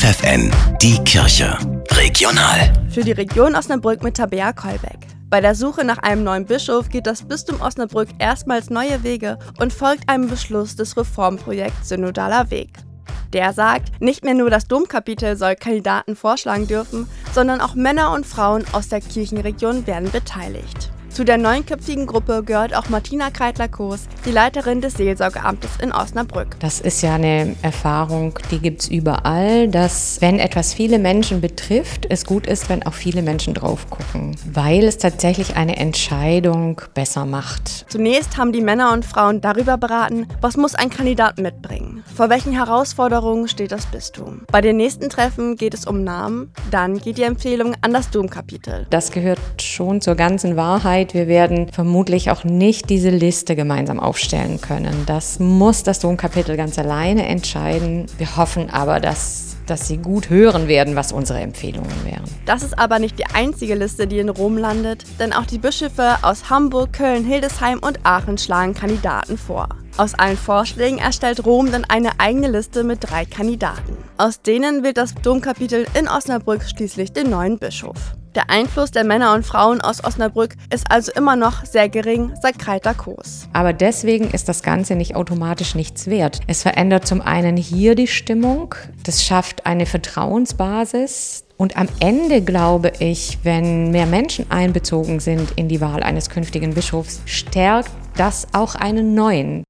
FFN, die Kirche. Regional. Für die Region Osnabrück mit Tabea Kolbeck. Bei der Suche nach einem neuen Bischof geht das Bistum Osnabrück erstmals neue Wege und folgt einem Beschluss des Reformprojekts Synodaler Weg. Der sagt, nicht mehr nur das Domkapitel soll Kandidaten vorschlagen dürfen, sondern auch Männer und Frauen aus der Kirchenregion werden beteiligt. Zu der neunköpfigen Gruppe gehört auch Martina Kreitler-Koos, die Leiterin des Seelsorgeamtes in Osnabrück. Das ist ja eine Erfahrung, die gibt es überall, dass wenn etwas viele Menschen betrifft, es gut ist, wenn auch viele Menschen drauf gucken, weil es tatsächlich eine Entscheidung besser macht. Zunächst haben die Männer und Frauen darüber beraten, was muss ein Kandidat mitbringen. Vor welchen Herausforderungen steht das Bistum? Bei den nächsten Treffen geht es um Namen, dann geht die Empfehlung an das Domkapitel. Das gehört schon zur ganzen Wahrheit. Wir werden vermutlich auch nicht diese Liste gemeinsam aufstellen können. Das muss das Domkapitel ganz alleine entscheiden. Wir hoffen aber, dass dass sie gut hören werden, was unsere Empfehlungen wären. Das ist aber nicht die einzige Liste, die in Rom landet, denn auch die Bischöfe aus Hamburg, Köln, Hildesheim und Aachen schlagen Kandidaten vor. Aus allen Vorschlägen erstellt Rom dann eine eigene Liste mit drei Kandidaten. Aus denen wählt das Domkapitel in Osnabrück schließlich den neuen Bischof. Der Einfluss der Männer und Frauen aus Osnabrück ist also immer noch sehr gering, sagt Kreiter Kos. Aber deswegen ist das Ganze nicht automatisch nichts wert. Es verändert zum einen hier die Stimmung, das schafft eine Vertrauensbasis. Und am Ende glaube ich, wenn mehr Menschen einbezogen sind in die Wahl eines künftigen Bischofs, stärkt das auch einen neuen.